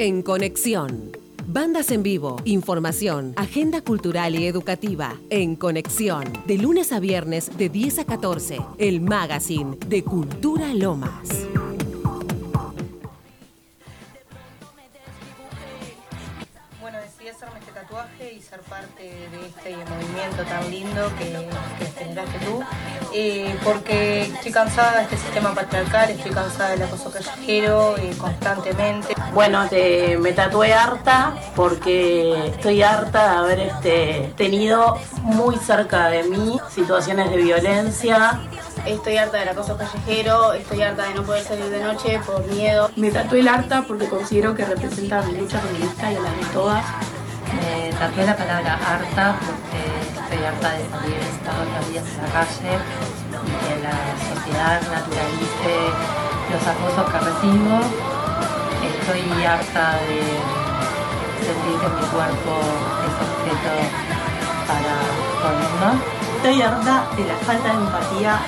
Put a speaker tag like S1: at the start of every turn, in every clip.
S1: En Conexión. Bandas en vivo, información, agenda cultural y educativa. En Conexión. De lunes a viernes de 10 a 14. El magazine de Cultura Lomas.
S2: Y ser parte de este movimiento tan lindo que, que generaste tú, eh, porque estoy cansada de este sistema patriarcal, estoy cansada del acoso callejero eh, constantemente.
S3: Bueno, te- me tatué harta porque estoy harta de haber este, tenido muy cerca de mí situaciones de violencia.
S4: Estoy harta del acoso callejero, estoy harta de no poder salir de noche por miedo.
S5: Me tatué el harta porque considero que representa mi lucha feminista y a la de todas.
S6: Me tatué la palabra harta porque estoy harta de salir todos los días a la calle y que la sociedad naturalice los acosos que recibo. Estoy harta de sentir que mi cuerpo es objeto para todo el.
S3: Estoy harta de la falta de empatía.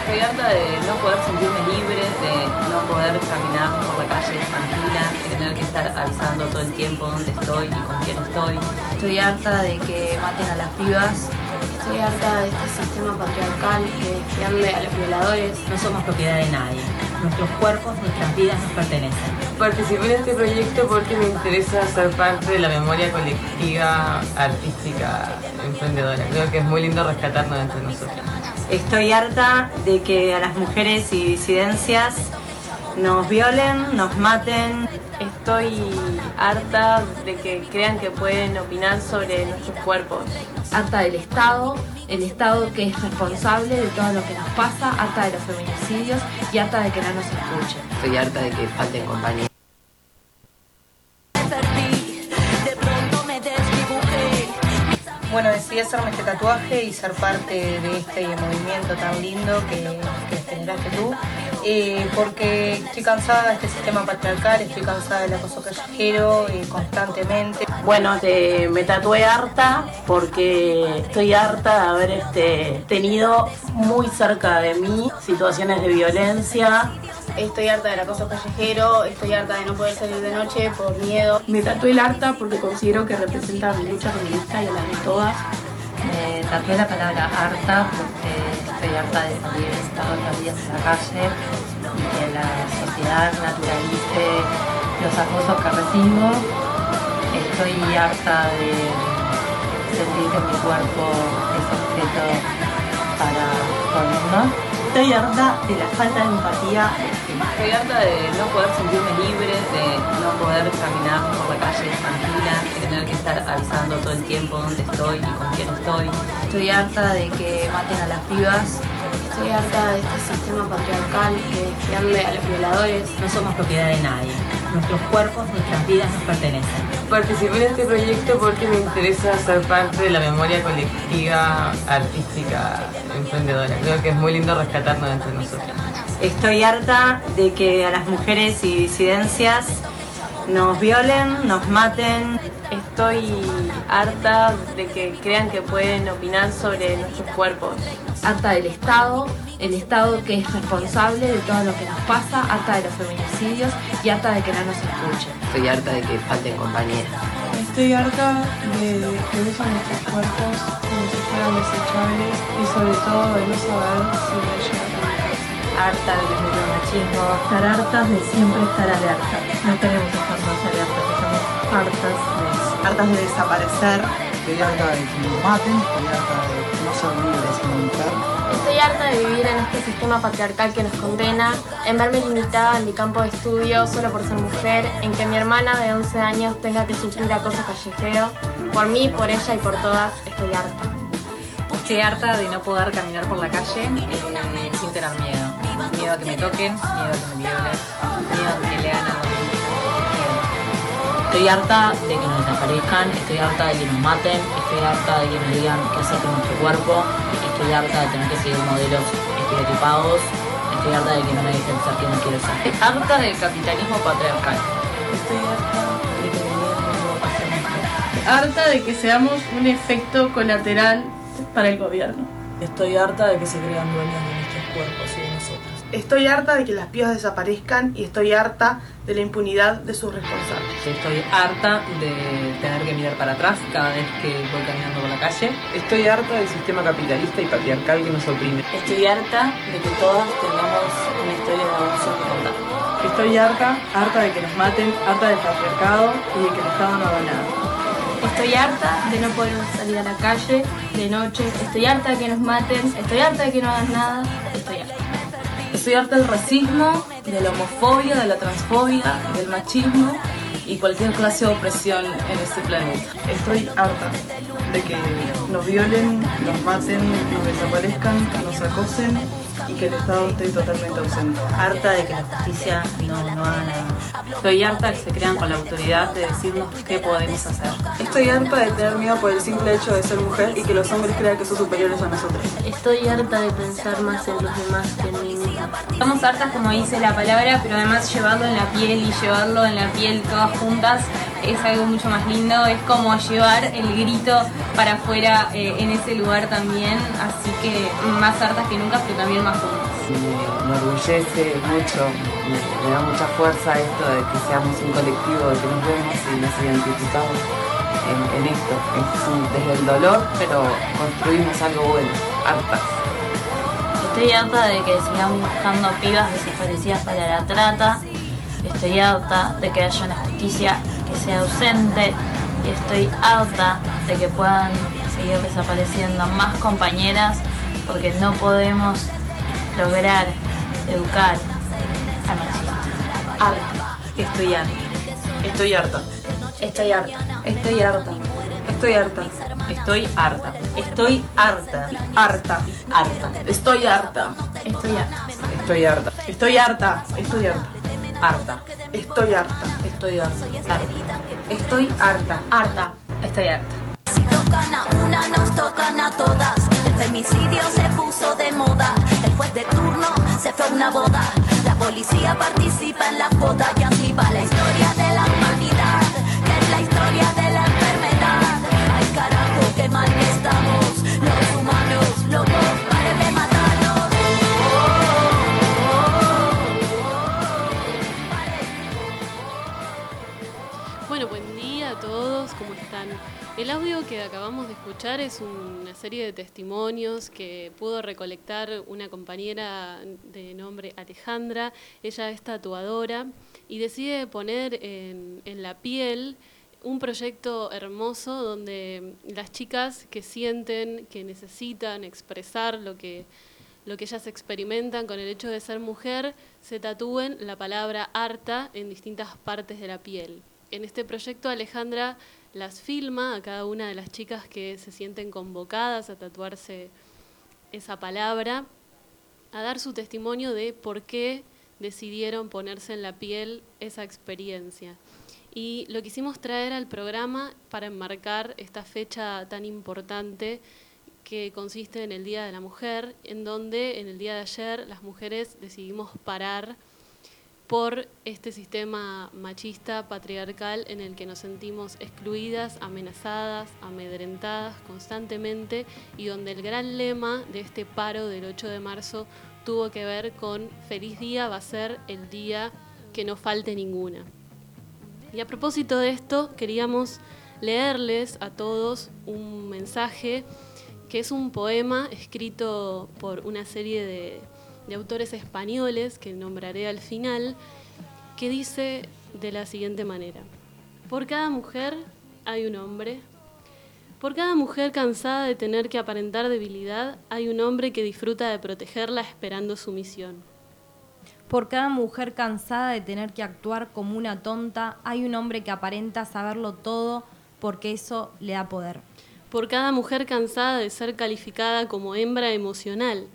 S7: Estoy harta de no poder sentirme libre, de no poder caminar por la calle tranquila, de tener que estar avisando todo el tiempo dónde estoy y con quién estoy.
S4: Estoy harta de que maten a las pibas. Estoy harta de este sistema patriarcal que defiende a los violadores.
S7: No somos propiedad de nadie. Nuestros cuerpos, nuestras vidas nos pertenecen.
S8: Participé en este proyecto porque me interesa ser parte de la memoria colectiva, artística, emprendedora. Creo que es muy lindo rescatarnos entre nosotros.
S3: Estoy harta de que a las mujeres y disidencias nos violen, nos maten.
S5: Estoy harta de que crean que pueden opinar sobre nuestros cuerpos.
S4: Harta del Estado, el Estado que es responsable de todo lo que nos pasa, harta de los feminicidios y harta de que no nos escuchen.
S7: Estoy harta de que falten compañía.
S2: Bueno, decidí hacerme este tatuaje y ser parte de este movimiento tan lindo que, que generaste tú, eh, porque estoy cansada de este sistema patriarcal, estoy cansada del acoso callejero eh, constantemente.
S3: Bueno, te- me tatué harta porque estoy harta de haber este, tenido muy cerca de mí situaciones de violencia.
S4: Estoy harta del acoso callejero, estoy harta de no poder salir de noche por miedo.
S5: Me tatué el harta porque considero que representa mi lucha feminista y a la de todas.
S6: Me tatué la palabra harta porque estoy harta de salir todos los días a la calle y que la sociedad naturalice los acosos que recibo. Estoy harta de sentir que mi cuerpo es objeto para todo.
S3: Estoy harta de la falta de empatía.
S7: Estoy harta de no poder sentirme libre, de no poder caminar por la calle tranquila, de tener que estar avisando todo el tiempo dónde estoy y con quién estoy.
S4: Estoy harta de que maten a las pibas. Estoy harta de este sistema patriarcal que defiende a los violadores.
S7: No somos propiedad de nadie. Nuestros cuerpos, nuestras vidas nos pertenecen.
S8: Participé en este proyecto porque me interesa ser parte de la memoria colectiva, artística, emprendedora. Creo que es muy lindo rescatarnos entre nosotros.
S3: Estoy harta de que a las mujeres y disidencias
S5: nos violen, nos maten. Estoy harta de que crean que pueden opinar sobre nuestros cuerpos.
S4: Harta del Estado, el Estado que es responsable de todo lo que nos pasa, harta de los feminicidios y harta de que no nos escuchen.
S7: Estoy harta de que falten compañeras.
S9: Estoy harta de que usan nuestros cuerpos como si fueran desechables y sobre todo de no saber si va
S6: harta del micromachismo, estar hartas de siempre estar alerta. No queremos estar más alertas, estamos hartas de eso.
S10: Hartas de desaparecer.
S11: Estoy harta de que nos maten, estoy harta de no ser libres como mujer.
S12: Estoy harta de vivir en este sistema patriarcal que nos condena, en verme limitada en mi campo de estudio solo por ser mujer, en que mi hermana de 11 años tenga que sufrir acoso callejero. Por mí, por ella y por todas, estoy harta.
S13: Estoy harta de no poder caminar por la calle eh, sin tener miedo. Miedo a que me toquen, miedo a que me violen, miedo a que le hagan algo.
S14: Estoy harta de que nos desaparezcan, estoy harta de que nos maten, estoy harta de que nos digan qué hacer con nuestro cuerpo, estoy harta de tener que seguir modelos estereotipados, estoy harta de que no me dejen ser quien no quiero ser. Estoy harta del capitalismo patriarcal.
S9: Estoy harta de que me Harta de que seamos un efecto colateral para el gobierno.
S15: Estoy harta de que se crean dueños de nuestros cuerpos nosotros.
S16: Estoy harta de que las pibas desaparezcan y estoy harta de la impunidad de sus responsables.
S8: Estoy harta de tener que mirar para atrás cada vez que voy caminando por la calle.
S17: Estoy harta del sistema capitalista y patriarcal que nos oprime.
S3: Estoy harta de que todas tengamos una historia de abuso que contar.
S9: Estoy harta, harta de que nos maten, harta del patriarcado y de que el Estado no haga nada.
S12: Estoy harta de no poder salir a la calle de noche. Estoy harta de que nos maten. Estoy harta de que no hagan nada. Estoy harta.
S5: Estoy harta del racismo, de la homofobia, de la transfobia, del machismo y cualquier clase de opresión en este planeta.
S9: Estoy harta de que nos violen, nos maten, nos desaparezcan, nos acosen y que el Estado esté totalmente ausente.
S3: Harta de que la justicia no, no haga nada.
S13: Estoy harta de que se crean con la autoridad de decirnos qué podemos hacer.
S9: Estoy harta de tener miedo por el simple hecho de ser mujer y que los hombres crean que son superiores a nosotros.
S12: Estoy harta de pensar más en los demás que en mí.
S18: Estamos hartas, como dice la palabra, pero además llevarlo en la piel y llevarlo en la piel todas juntas es algo mucho más lindo. Es como llevar el grito para afuera eh, en ese lugar también. Así que más hartas que nunca, pero también más juntas.
S19: Me, enorgullece mucho, me, da mucha fuerza esto de que seamos un colectivo, de que nos vemos y nos identificamos en, esto. Es desde el dolor, pero construimos algo bueno, hartas.
S3: Estoy harta de que sigamos buscando pibas desaparecidas para la trata. Estoy harta de que haya una justicia que sea ausente. Y estoy harta de que puedan seguir desapareciendo más compañeras porque no podemos lograr educar a machistas.
S5: Harta. Estoy harta. Estoy harta.
S12: Estoy harta.
S9: Estoy harta. Estoy harta.
S5: Estoy harta. Estoy harta.
S9: Harta.
S5: Harta. Estoy harta.
S12: Estoy harta.
S17: Estoy harta.
S9: Estoy harta. Estoy harta.
S5: Harta.
S9: Estoy harta.
S5: Estoy harta.
S9: Estoy harta.
S12: Harta.
S5: Estoy harta.
S20: Si tocan a una, nos tocan a todas. El femicidio se puso de moda. El juez de turno se fue a una boda. La policía participa en la boda y anticipa la historia de la humanidad, que es la historia de la
S21: El audio que acabamos de escuchar es una serie de testimonios que pudo recolectar una compañera de nombre Alejandra. Ella es tatuadora y decide poner en, en la piel un proyecto hermoso donde las chicas que sienten, que necesitan expresar lo que, lo que ellas experimentan con el hecho de ser mujer, se tatúen la palabra harta en distintas partes de la piel. En este proyecto Alejandra las filma a cada una de las chicas que se sienten convocadas a tatuarse esa palabra, a dar su testimonio de por qué decidieron ponerse en la piel esa experiencia. Y lo quisimos traer al programa para enmarcar esta fecha tan importante que consiste en el Día de la Mujer, en donde en el día de ayer las mujeres decidimos parar por este sistema machista, patriarcal, en el que nos sentimos excluidas, amenazadas, amedrentadas constantemente y donde el gran lema de este paro del 8 de marzo tuvo que ver con feliz día va a ser el día que no falte ninguna. Y a propósito de esto, queríamos leerles a todos un mensaje que es un poema escrito por una serie de de autores españoles que nombraré al final, que dice de la siguiente manera, por cada mujer hay un hombre, por cada mujer cansada de tener que aparentar debilidad, hay un hombre que disfruta de protegerla esperando su misión.
S22: Por cada mujer cansada de tener que actuar como una tonta, hay un hombre que aparenta saberlo todo porque eso le da poder.
S21: Por cada mujer cansada de ser calificada como hembra emocional,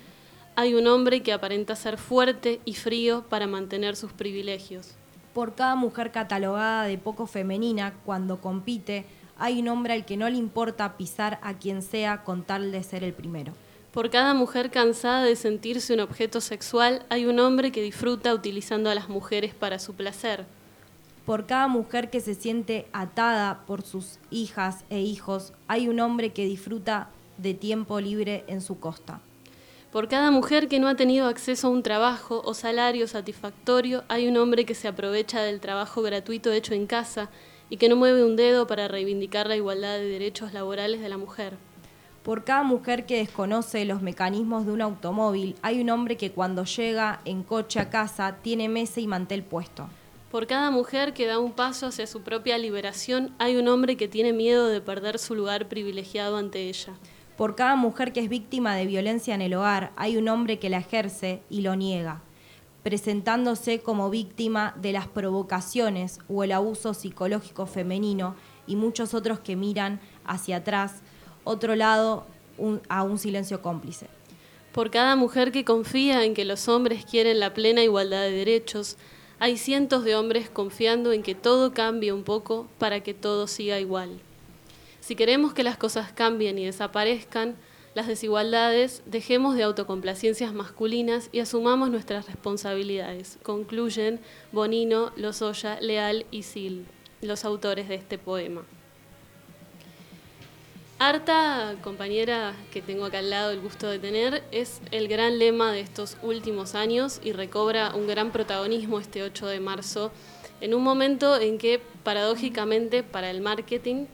S21: hay un hombre que aparenta ser fuerte y frío para mantener sus privilegios.
S22: Por cada mujer catalogada de poco femenina cuando compite, hay un hombre al que no le importa pisar a quien sea con tal de ser el primero.
S21: Por cada mujer cansada de sentirse un objeto sexual, hay un hombre que disfruta utilizando a las mujeres para su placer.
S22: Por cada mujer que se siente atada por sus hijas e hijos, hay un hombre que disfruta de tiempo libre en su costa.
S21: Por cada mujer que no ha tenido acceso a un trabajo o salario satisfactorio, hay un hombre que se aprovecha del trabajo gratuito hecho en casa y que no mueve un dedo para reivindicar la igualdad de derechos laborales de la mujer.
S22: Por cada mujer que desconoce los mecanismos de un automóvil, hay un hombre que cuando llega en coche a casa tiene mesa y mantel puesto.
S21: Por cada mujer que da un paso hacia su propia liberación, hay un hombre que tiene miedo de perder su lugar privilegiado ante ella.
S22: Por cada mujer que es víctima de violencia en el hogar, hay un hombre que la ejerce y lo niega, presentándose como víctima de las provocaciones o el abuso psicológico femenino y muchos otros que miran hacia atrás, otro lado, a un silencio cómplice.
S21: Por cada mujer que confía en que los hombres quieren la plena igualdad de derechos, hay cientos de hombres confiando en que todo cambie un poco para que todo siga igual. Si queremos que las cosas cambien y desaparezcan las desigualdades, dejemos de autocomplacencias masculinas y asumamos nuestras responsabilidades, concluyen Bonino, Lozoya, Leal y Sil, los autores de este poema. Harta, compañera que tengo acá al lado el gusto de tener, es el gran lema de estos últimos años y recobra un gran protagonismo este 8 de marzo, en un momento en que, paradójicamente, para el marketing,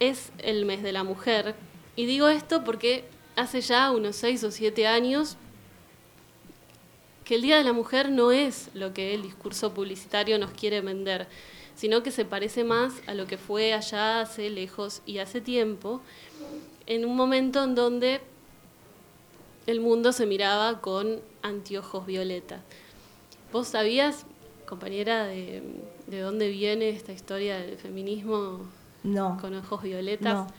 S21: es el mes de la mujer. Y digo esto porque hace ya unos seis o siete años que el Día de la Mujer no es lo que el discurso publicitario nos quiere vender, sino que se parece más a lo que fue allá hace lejos y hace tiempo, en un momento en donde el mundo se miraba con anteojos violeta. ¿Vos sabías, compañera, de, de dónde viene esta historia del feminismo
S22: no.
S21: Con ojos violetas.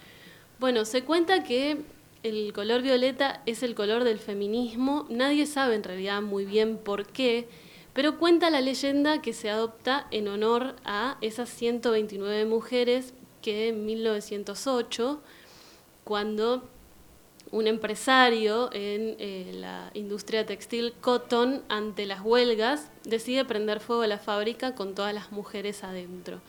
S21: Bueno, se cuenta que el color violeta es el color del feminismo. Nadie sabe en realidad muy bien por qué, pero cuenta la leyenda que se adopta en honor a esas 129 mujeres que en 1908, cuando un empresario en eh, la industria textil Cotton, ante las huelgas, decide prender fuego a la fábrica con todas las mujeres adentro.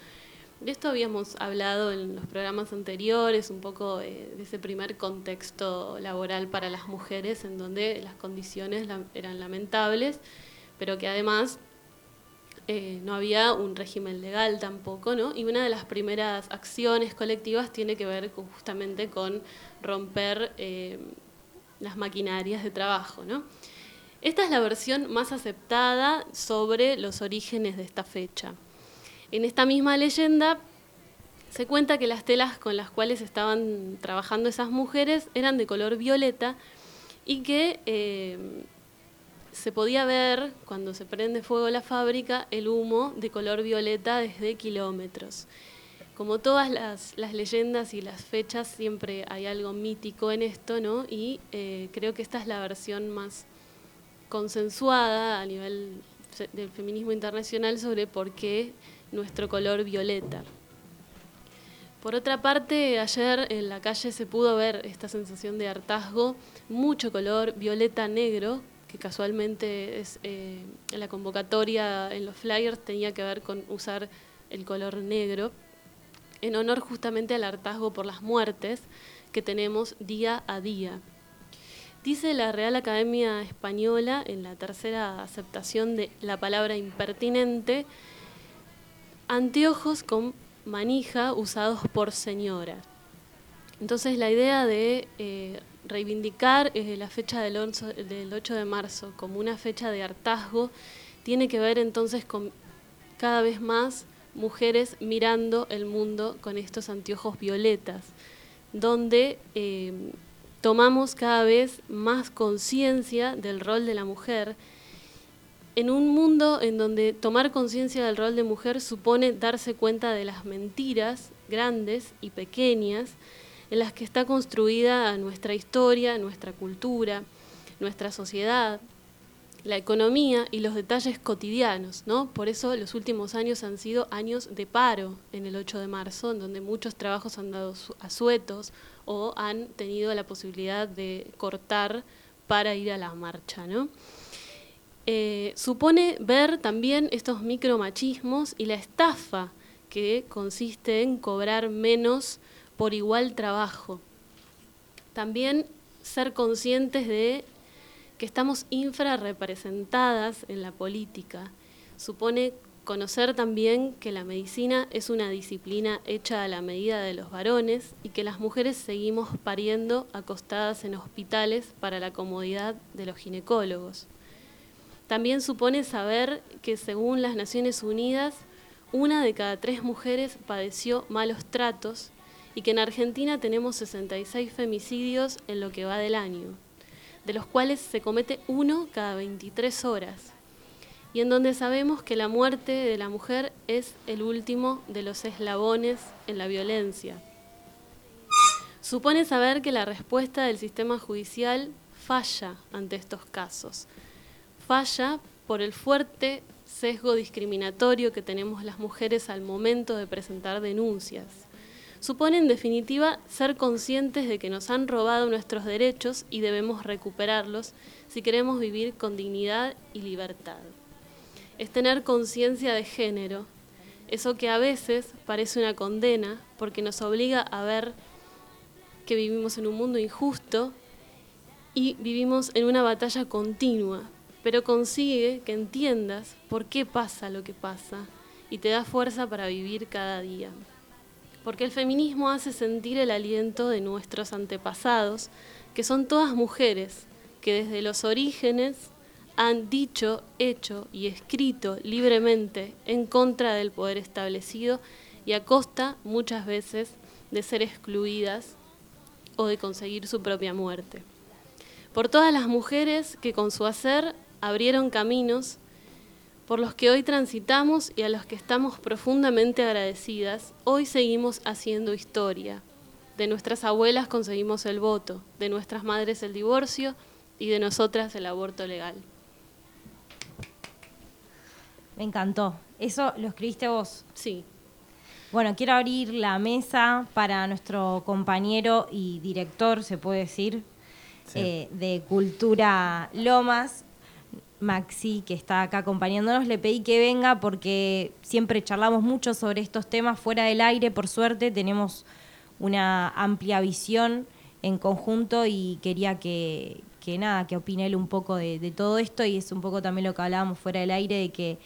S21: De esto habíamos hablado en los programas anteriores, un poco de, ese primer contexto laboral para las mujeres, en donde las condiciones eran lamentables, pero que además eh, no había un régimen legal tampoco, ¿no? Y una de las primeras acciones colectivas tiene que ver justamente con romper eh, las maquinarias de trabajo, ¿no? Esta es la versión más aceptada sobre los orígenes de esta fecha. En esta misma leyenda se cuenta que las telas con las cuales estaban trabajando esas mujeres eran de color violeta y que eh, se podía ver cuando se prende fuego la fábrica el humo de color violeta desde kilómetros. Como todas las, leyendas y las fechas, siempre hay algo mítico en esto, ¿no? Y eh, creo que esta es la versión más consensuada a nivel del feminismo internacional sobre por qué nuestro color violeta. Por otra parte, ayer en la calle se pudo ver esta sensación de hartazgo, mucho color violeta negro, que casualmente es eh, la convocatoria en los flyers tenía que ver con usar el color negro, en honor justamente al hartazgo por las muertes que tenemos día a día. Dice la Real Academia Española en la tercera aceptación de la palabra impertinente, anteojos con manija usados por señoras. Entonces la idea de eh, reivindicar eh, la fecha del 8 de marzo como una fecha de hartazgo tiene que ver entonces con cada vez más mujeres mirando el mundo con estos anteojos violetas, donde eh, tomamos cada vez más conciencia del rol de la mujer en un mundo en donde tomar conciencia del rol de mujer supone darse cuenta de las mentiras grandes y pequeñas en las que está construida nuestra historia, nuestra cultura, nuestra sociedad, la economía y los detalles cotidianos, ¿no? Por eso los últimos años han sido años de paro en el 8 de marzo, en donde muchos trabajos han dado asuetos o han tenido la posibilidad de cortar para ir a la marcha, ¿no? Eh, supone ver también estos micromachismos y la estafa que consiste en cobrar menos por igual trabajo. También ser conscientes de que estamos infrarrepresentadas en la política. Supone conocer también que la medicina es una disciplina hecha a la medida de los varones y que las mujeres seguimos pariendo acostadas en hospitales para la comodidad de los ginecólogos. También supone saber que según las Naciones Unidas, una de cada tres mujeres padeció malos tratos y que en Argentina tenemos 66 femicidios en lo que va del año, de los cuales se comete uno cada 23 horas, y en donde sabemos que la muerte de la mujer es el último de los eslabones en la violencia. Supone saber que la respuesta del sistema judicial falla ante estos casos. Falla por el fuerte sesgo discriminatorio que tenemos las mujeres al momento de presentar denuncias supone en definitiva ser conscientes de que nos han robado nuestros derechos y debemos recuperarlos si queremos vivir con dignidad y libertad. Es tener conciencia de género, eso que a veces parece una condena porque nos obliga a ver que vivimos en un mundo injusto y vivimos en una batalla continua, pero consigue que entiendas por qué pasa lo que pasa y te da fuerza para vivir cada día porque el feminismo hace sentir el aliento de nuestros antepasados, que son todas mujeres, que desde los orígenes han dicho, hecho y escrito libremente en contra del poder establecido y a costa muchas veces de ser excluidas o de conseguir su propia muerte. Por todas las mujeres que con su hacer abrieron caminos por los que hoy transitamos y a los que estamos profundamente agradecidas, hoy seguimos haciendo historia. De nuestras abuelas conseguimos el voto, de nuestras madres el divorcio y de nosotras el aborto legal.
S22: Me encantó. ¿Eso lo escribiste vos?
S21: Sí.
S22: Bueno, quiero abrir la mesa para nuestro compañero y director, se puede decir, eh, de Cultura Lomas, Maxi, que está acá acompañándonos, le pedí que venga porque siempre charlamos mucho sobre estos temas fuera del aire, por suerte tenemos una amplia visión en conjunto y quería que, nada, que opine él un poco de, todo esto y es un poco también lo que hablábamos fuera del aire, de que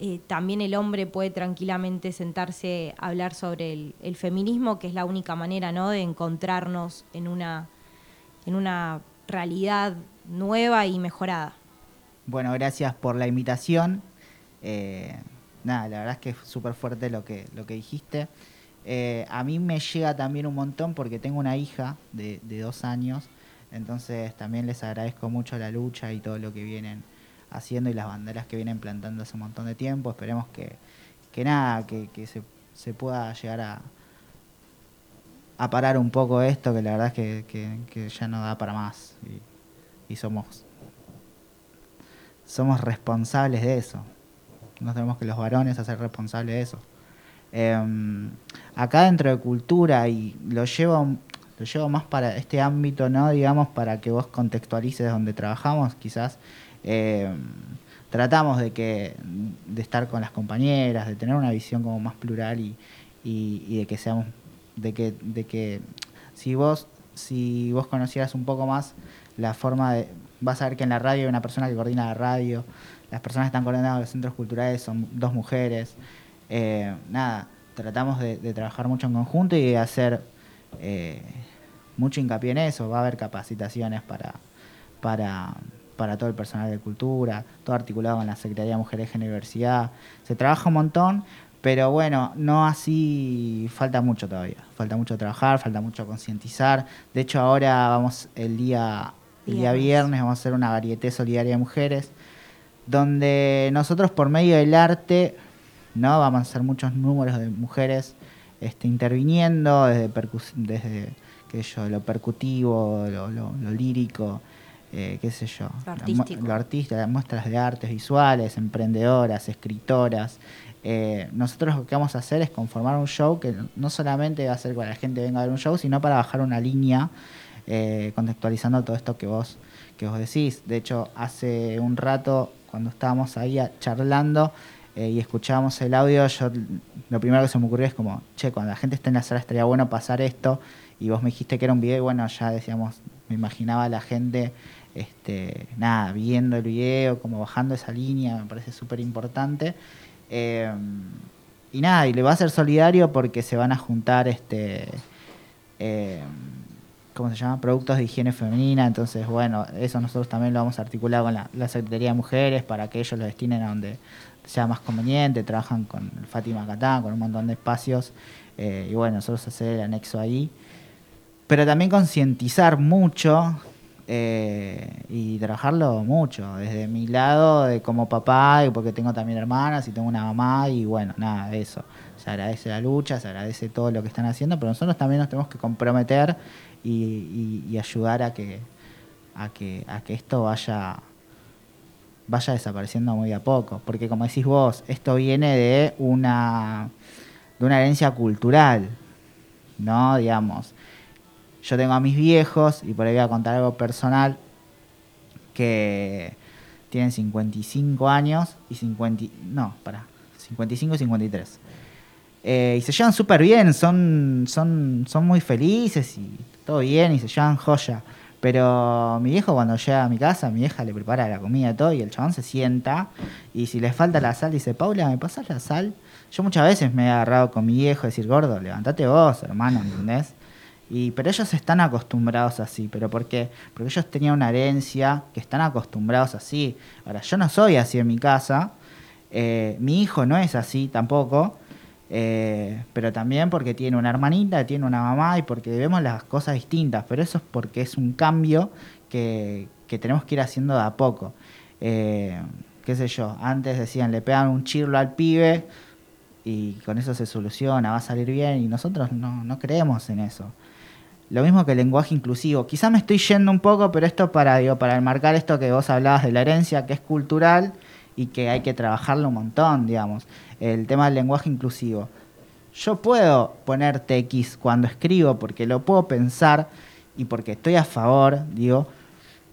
S22: eh, también el hombre puede tranquilamente sentarse a hablar sobre el, feminismo, que es la única manera ¿no? de encontrarnos en una, en una realidad nueva y mejorada.
S11: Bueno, gracias por la invitación. Eh, nada, la verdad es que es súper fuerte lo que, lo que dijiste. Eh, a mí me llega también un montón porque tengo una hija de, dos años, entonces también les agradezco mucho la lucha y todo lo que vienen haciendo y las banderas que vienen plantando hace un montón de tiempo. Esperemos que, que nada, que, se, pueda llegar a, a parar un poco esto, que la verdad es que, ya no da para más y somos somos responsables de eso. No tenemos que los varones hacer responsables de eso. Em, acá dentro de cultura, y lo llevo, lo llevo más para este ámbito, ¿no? Digamos, para que vos contextualices donde trabajamos, quizás. Eh, tratamos de que de estar con las compañeras, de tener una visión como más plural y, y, y de que seamos, de que, de que si vos, si vos conocieras un poco más la forma de, vas a ver que en la radio hay una persona que coordina la radio, las personas que están coordinando los centros culturales son dos mujeres, eh, nada, tratamos de, trabajar mucho en conjunto y de hacer eh, mucho hincapié en eso, va a haber capacitaciones para, para, para todo el personal de cultura, todo articulado con la Secretaría de Mujeres en Diversidad. Se trabaja un montón, pero bueno, no así, falta mucho todavía. Falta mucho trabajar, falta mucho concientizar. De hecho, ahora vamos el día, el día
S22: Viernes.
S11: vamos a hacer una varieté solidaria de mujeres, donde nosotros por medio del arte, ¿no? Vamos a hacer muchos números de mujeres este, interviniendo desde, desde qué sé yo, lo percutivo, lo, lo- lo lírico, eh, qué sé yo,
S22: Lo artístico.
S11: lo artista, las muestras de artes visuales, emprendedoras, escritoras. Eh, nosotros lo que vamos a hacer es conformar un show que no solamente va a ser para que la gente venga a ver un show, sino para bajar una línea eh, contextualizando todo esto que vos, que vos decís. De hecho, hace un rato, cuando estábamos ahí charlando eh, y escuchábamos el audio, yo lo primero que se me ocurrió es como, che, cuando la gente esté en la sala estaría bueno pasar esto. Y vos me dijiste que era un video y bueno, ya decíamos, me imaginaba la gente, este, nada, viendo el video, como bajando esa línea, me parece súper importante. Eh, y nada, y le va a ser solidario porque se van a juntar este eh, ¿cómo se llama? productos de higiene femenina, entonces bueno, eso nosotros también lo vamos a articular con la, Secretaría de Mujeres para que ellos lo destinen a donde sea más conveniente, trabajan con Fátima Catán, con un montón de espacios, eh, y bueno, nosotros hacer el anexo ahí. Pero también concientizar mucho eh, y trabajarlo mucho, desde mi lado, de como papá, y porque tengo también hermanas y tengo una mamá, y bueno, nada, eso. Se agradece la lucha, se agradece todo lo que están haciendo, pero nosotros también nos tenemos que comprometer y, y- ayudar a que, a que, a que esto vaya vaya desapareciendo muy a poco. Porque como decís vos, esto viene de una, de una herencia cultural, ¿no? Digamos, yo tengo a mis viejos, y por ahí voy a contar algo personal, que tienen 55 años y 50... y- No, para, 55 y 53. Eh, y se llevan súper bien, son, son, son muy felices y todo bien y se llevan joya. Pero mi viejo cuando llega a mi casa, mi vieja le prepara la comida y todo y el chabón se sienta y si le falta la sal dice, Paula, ¿me pasas la sal? Yo muchas veces me he agarrado con mi viejo decir, gordo, levántate vos, hermano, ¿entendés? Y, pero ellos están acostumbrados así, pero ¿por qué? Porque ellos tenían una herencia que están acostumbrados así. Ahora, yo no soy así en mi casa, eh, mi hijo no es así tampoco, eh, pero también porque tiene una hermanita, tiene una mamá y porque vemos las cosas distintas, pero eso es porque es un cambio que, tenemos que ir haciendo de a poco. Eh, qué sé yo, antes decían, le pegan un chirlo al pibe y con eso se soluciona, va a salir bien y nosotros no, no creemos en eso. Lo mismo que el lenguaje inclusivo. Quizá me estoy yendo un poco, pero esto para, digo, para enmarcar esto que vos hablabas de la herencia, que es cultural y que hay que trabajarlo un montón, digamos. El tema del lenguaje inclusivo. Yo puedo poner TX cuando escribo porque lo puedo pensar y porque estoy a favor, digo,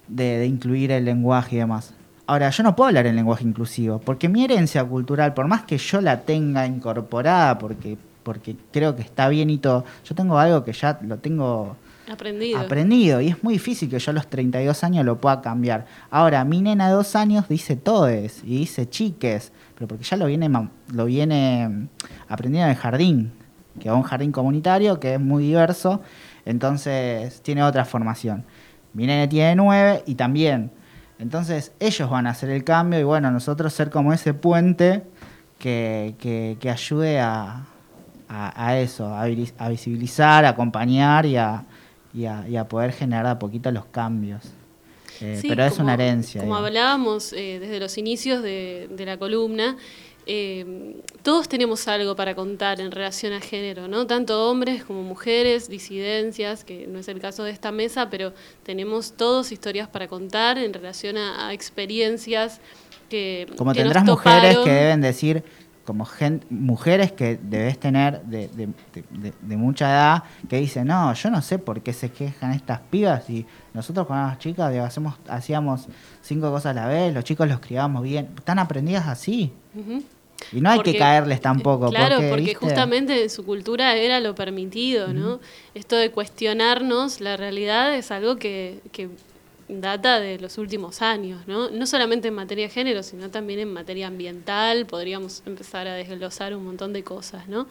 S11: de, de incluir el lenguaje y demás. Ahora, yo no puedo hablar en lenguaje inclusivo porque mi herencia cultural, por más que yo la tenga incorporada, porque, porque creo que está bien y todo, yo tengo algo que ya lo tengo
S21: Aprendido.
S11: aprendido y es muy difícil que yo a los 32 años lo pueda cambiar. Ahora, mi nena de dos años dice todes y dice chiques, pero porque ya lo viene, lo viene mm, aprendiendo en el jardín, que va a un jardín comunitario que es muy diverso, entonces tiene otra formación. Mi nene tiene nueve y también. Entonces ellos van a hacer el cambio y bueno, nosotros ser como ese puente que, que- que ayude a, a- a eso, a visibilizar, a acompañar y a, y a- y a poder generar a poquito los cambios. Eh,
S21: Sí,
S11: pero es
S21: como-
S11: una herencia.
S21: Como
S11: digamos.
S21: hablábamos eh, desde los inicios de, de la columna, eh, todos tenemos algo para contar en relación a género, ¿no? Tanto hombres como mujeres, disidencias, que no es el caso de esta mesa, pero tenemos todos historias para contar en relación a, a experiencias que,
S11: Como
S21: que nos
S11: tendrás mujeres que deben decir, como gen- mujeres que debes tener de, de- de- de- mucha edad que dicen, no, yo no sé por qué se quejan estas pibas y nosotros cuando éramos chicas hacemos, hacíamos cinco cosas a la vez, los chicos los criábamos bien, están aprendidas así. Y no hay
S21: Porque-
S11: que caerles tampoco.
S21: Claro,
S11: porque,
S21: justamente en su cultura era lo permitido, ¿no? Esto de cuestionarnos la realidad es algo que, que data de los últimos años, ¿no? No solamente en materia de género, sino también en materia ambiental, podríamos empezar a desglosar un montón de cosas, ¿no?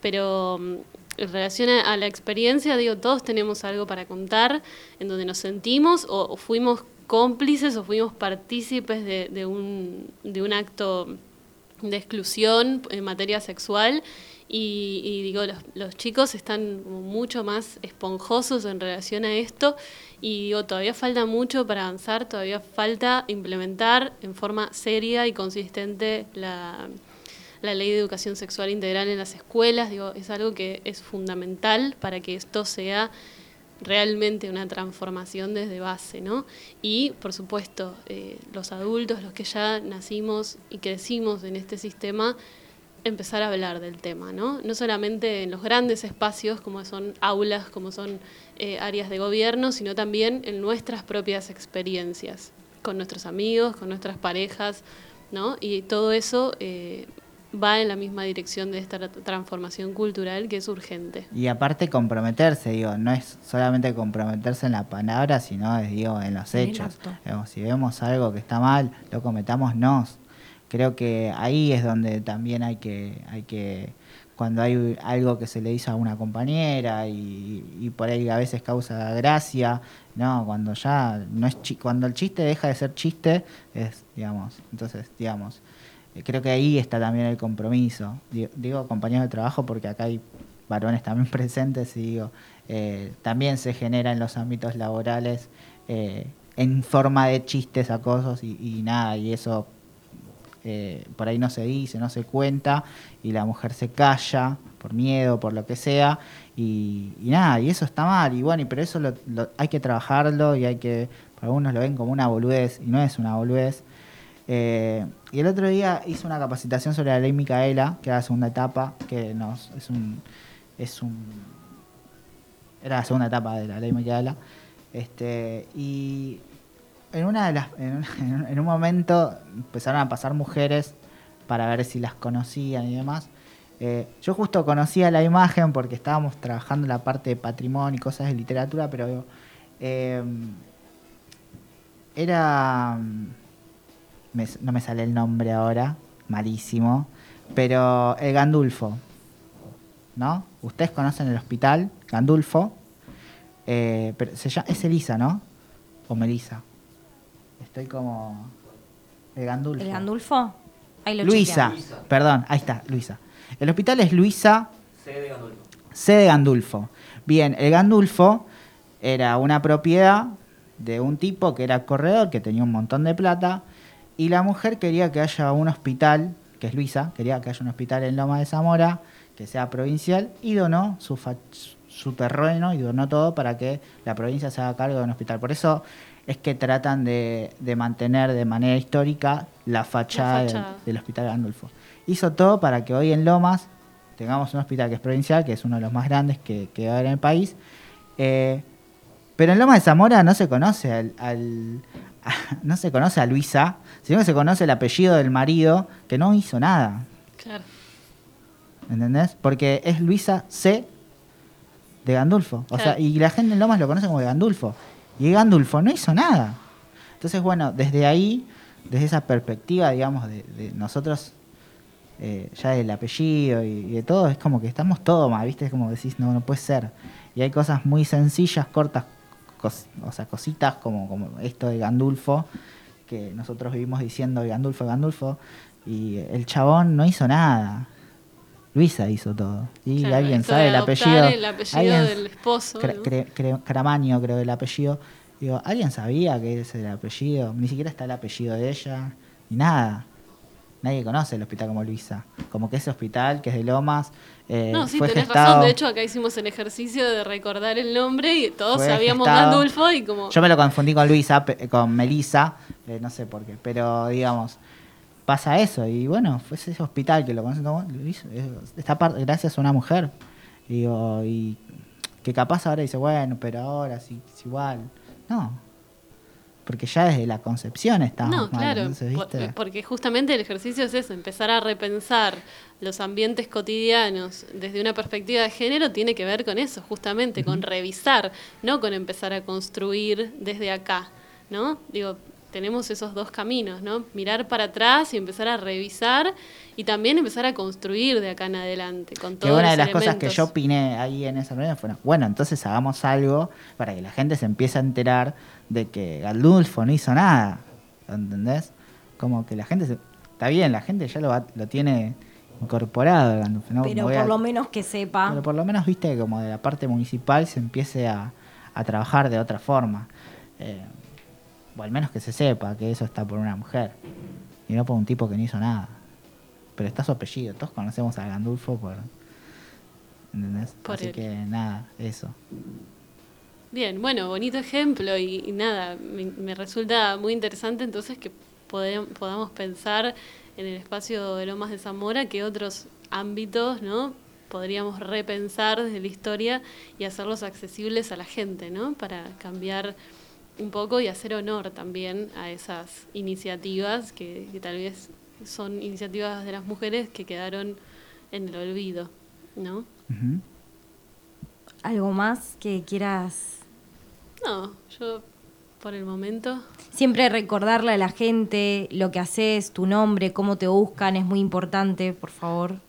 S21: Pero mm, en relación a, la experiencia, digo, todos tenemos algo para contar en donde nos sentimos o, o fuimos cómplices o fuimos partícipes de, de un, de un acto de exclusión en materia sexual y, y digo, los, los chicos están mucho más esponjosos en relación a esto y digo, todavía falta mucho para avanzar, todavía falta implementar en forma seria y consistente la, la ley de educación sexual integral en las escuelas, digo, es algo que es fundamental para que esto sea realmente una transformación desde base, ¿no? Y, por supuesto, eh, los adultos, los que ya nacimos y crecimos en este sistema, empezar a hablar del tema, ¿no? No solamente en los grandes espacios como son aulas, como son eh, áreas de gobierno, sino también en nuestras propias experiencias, con nuestros amigos, con nuestras parejas, ¿no? Y todo eso eh, va en la misma dirección de esta transformación cultural que es urgente.
S11: Y aparte comprometerse, digo, no es solamente comprometerse en la palabra, sino es, digo, en los hechos. Digamos, si vemos algo que está mal, lo cometámonos. Creo que ahí es donde también hay que, hay que cuando hay algo que se le hizo a una compañera y, por ahí a veces causa gracia, no, cuando ya no es cuando el chiste deja de ser chiste, es, digamos, entonces, digamos, eh, creo que ahí está también el compromiso. Digo, digo compañeros de trabajo porque acá hay varones también presentes y digo, eh, también se genera en los ámbitos laborales eh, en forma de chistes, acosos y, y nada, y eso eh, por ahí no se dice, no se cuenta, y la mujer se calla por miedo, por lo que sea, y, nada, y eso está mal, y bueno, y pero eso lo, hay que trabajarlo y hay que, para algunos lo ven como una boludez, y no es una boludez. Eh, y el otro día hice una capacitación sobre la ley Micaela, que era la segunda etapa, que es un, es un era la segunda etapa de la ley Micaela. Este, y en una de las en, un- en un momento empezaron a pasar mujeres para ver si las conocían y demás. Eh, yo justo conocía la imagen porque estábamos trabajando la parte de patrimonio y cosas de literatura, pero eh, era me- no me sale el nombre ahora, malísimo, pero el Gandulfo, ¿no? Ustedes conocen el hospital Gandulfo, eh, pero es Elisa, ¿no? O Melisa. Estoy como el Gandulfo.
S22: ¿El Gandulfo? Ahí lo
S11: Luisa,
S22: chequeamos.
S11: perdón, ahí está, Luisa. El hospital es Luisa C de Gandulfo. Bien, el Gandulfo era una propiedad de un tipo que era corredor, que tenía un montón de plata, y la mujer quería que haya un hospital, que es Luisa, quería que haya un hospital en Loma de Zamora, que sea provincial, y donó su, fa- su terreno y donó todo para que la provincia se haga cargo de un hospital. Por eso es que tratan de, de mantener de manera histórica la fachada, del-
S21: fachada.
S11: Del, hospital Gandulfo. Hizo todo para que hoy en Lomas tengamos un hospital que es provincial, que es uno de los más grandes que, que va a haber en el país. Eh, pero en Lomas de Zamora no se conoce al, al- a- no se conoce a Luisa, sino que se conoce el apellido del marido que no hizo nada.
S21: Claro.
S11: ¿Entendés? Porque es Luisa C de Gandulfo. O sea, y la gente en Lomas lo conoce como de Gandulfo. Y Gandulfo no hizo nada. Entonces, bueno, desde ahí, desde esa perspectiva, digamos, de, nosotros, eh, ya del apellido y, de todo, es como que estamos todo mal, ¿viste? Es como decís, no, no puede ser. Y hay cosas muy sencillas, cortas, cos- o sea, cositas como, como esto de Gandulfo, que nosotros vivimos diciendo Gandulfo, Gandulfo, y el chabón no hizo nada. Luisa hizo todo. Y
S21: Claro,
S11: alguien sabe el apellido.
S21: el apellido
S11: alguien-
S21: del esposo,
S11: cre- cre- Cramaño, creo el apellido. Digo, ¿alguien sabía que era el apellido? Ni siquiera está el apellido de ella, ni nada. Nadie conoce el hospital como Luisa. Como que ese hospital, que es de Lomas, eh,
S21: No, sí,
S11: fue
S21: tenés
S11: gestado-
S21: razón. De hecho, acá hicimos el ejercicio de recordar el nombre y todos sabíamos Gandulfo y como...
S11: Yo me lo confundí con Luisa, con Melisa, eh, no sé por qué, pero digamos, pasa eso. Y bueno, fue ese hospital que lo conocen todo, lo hizo, eh, está gracias a una mujer. Y digo, y que capaz ahora dice, bueno, pero ahora sí, es igual. No. Porque ya desde la concepción estamos
S21: No,
S11: mal.
S21: claro,
S11: entonces, ¿viste?
S21: porque justamente el ejercicio es eso, empezar a repensar los ambientes cotidianos desde una perspectiva de género tiene que ver con eso, justamente, con revisar, no con empezar a construir desde acá, ¿no? Digo, tenemos esos dos caminos, ¿no? Mirar para atrás y empezar a revisar y también empezar a construir de acá en adelante, con
S11: Que
S21: todos
S11: una de
S21: los
S11: las cosas que yo opiné ahí en esa reunión fue, bueno, entonces hagamos algo para que la gente se empiece a enterar de que Gandulfo no hizo nada, ¿entendés? Como que la gente, se- está bien, la gente ya lo, va- lo tiene incorporado, Gandulfo, ¿no?
S22: Pero por
S11: a-
S22: lo menos que sepa.
S11: pero por lo menos, viste, como de la parte municipal se empiece a, a trabajar de otra forma. Eh, o al menos que se sepa que eso está por una mujer y no por un tipo que no hizo nada. Pero está su apellido, todos conocemos a Gandulfo por... ¿Entendés?
S21: Por
S11: Así
S21: él.
S11: que nada, eso.
S21: Bien, bueno, bonito ejemplo y, y nada, me, me resulta muy interesante entonces que podamos pensar en el espacio de Lomas de Zamora que otros ámbitos, ¿no? Podríamos repensar desde la historia y hacerlos accesibles a la gente, ¿no? Para cambiar un poco y hacer honor también a esas iniciativas que, que tal vez son iniciativas de las mujeres que quedaron en el olvido, ¿no?
S22: ¿Algo más que quieras?
S21: No, yo por el momento
S22: Siempre recordarle a la gente lo que haces, tu nombre, cómo te buscan, es muy importante, por favor.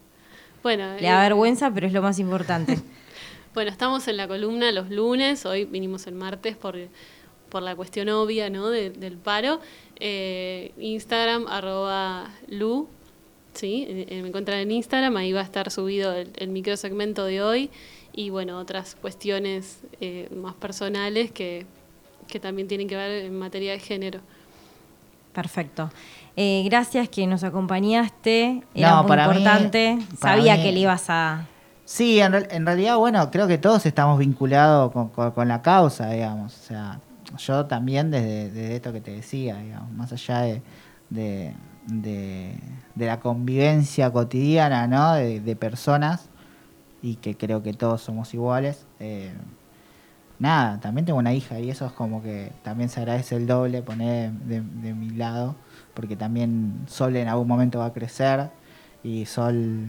S21: Bueno,
S22: Le da
S21: eh,
S22: vergüenza, pero es lo más importante.
S21: Bueno, estamos en la columna los lunes, hoy vinimos el martes por, por la cuestión obvia ¿no? de- del paro. Eh, Instagram, arroba Lu, ¿sí? eh, eh, me encuentran en Instagram, ahí va a estar subido el, el microsegmento de hoy y bueno, otras cuestiones eh, más personales que, que también tienen que ver en materia de género.
S22: Perfecto. Eh, gracias que nos acompañaste. Era
S11: No,
S22: muy
S11: para mí-
S22: importante.
S11: para
S22: Sabía
S11: mí-
S22: que le ibas a.
S11: Sí, en, real- en realidad, bueno, creo que todos estamos vinculados con, con- con la causa, digamos. O sea, yo también desde, esto que te decía, digamos, más allá de, la convivencia cotidiana, ¿no? De, personas, y que creo que todos somos iguales. eh, nada, también tengo una hija y eso es como que también se agradece el doble poner de mi lado, porque también Sol en algún momento va a crecer y Sol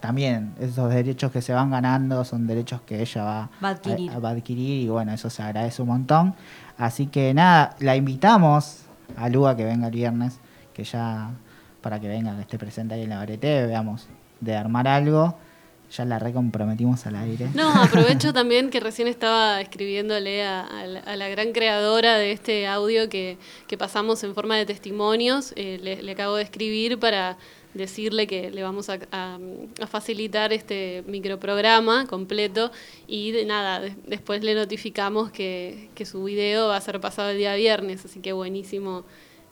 S11: también esos derechos que se van ganando son derechos que ella va,
S22: Va a adquirir.
S11: va a adquirir y bueno, eso se agradece un montón. Así que nada, la invitamos a Luga que venga el viernes, que ya para que venga, que esté presente ahí en la varete, veamos de armar algo. Ya la recomprometimos al aire.
S21: No, aprovecho también que recién estaba escribiéndole a, a la, a la gran creadora de este audio que, que pasamos en forma de testimonios. Eh, le, le acabo de escribir para decirle que le vamos a, facilitar este microprograma completo y de nada, de- después le notificamos que, que su video va a ser pasado el día viernes, así que buenísimo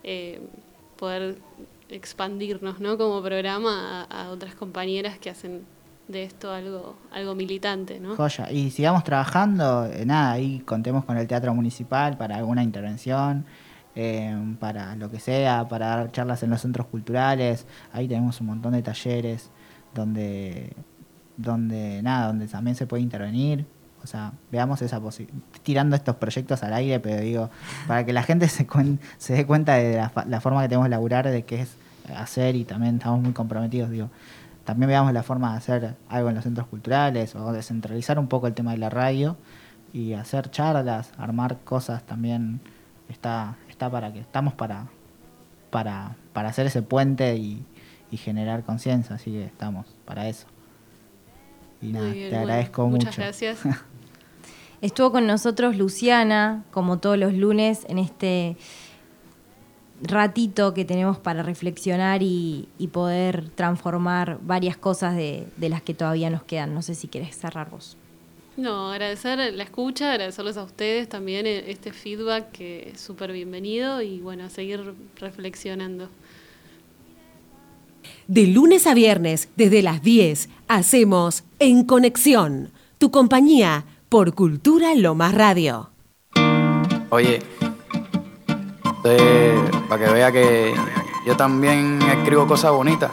S21: eh, poder expandirnos ¿no? como programa a, a otras compañeras que hacen de esto algo, algo militante, ¿no?
S11: Joya. Y sigamos trabajando, eh, nada, ahí contemos con el Teatro Municipal para alguna intervención, eh, para lo que sea, para dar charlas en los centros culturales. Ahí tenemos un montón de talleres donde, donde nada, donde también se puede intervenir. O sea, veamos esa posibilidad. Tirando estos proyectos al aire, pero digo, para que la gente se, cuen- se dé cuenta de la, fa- la forma que tenemos de laburar, de qué es hacer y también estamos muy comprometidos, digo también veamos la forma de hacer algo en los centros culturales o descentralizar un poco el tema de la radio y hacer charlas, armar cosas también está está para que estamos para para para hacer ese puente y, y generar conciencia, así que estamos para eso. Y nada,
S21: bien,
S11: te
S21: bueno,
S11: agradezco
S21: muchas
S11: mucho.
S21: gracias.
S22: Estuvo con nosotros Luciana, como todos los lunes, en este ratito que tenemos para reflexionar y, y poder transformar varias cosas de, de las que todavía nos quedan. No sé si quieres cerrar vos.
S21: No, agradecer la escucha, agradecerles a ustedes también eh, este feedback que es súper bienvenido y bueno, a seguir reflexionando.
S23: De lunes a viernes, desde las 10, hacemos En Conexión, tu compañía por Cultura Lomas Radio.
S10: Oye, para que vea que Yo también escribo cosas bonitas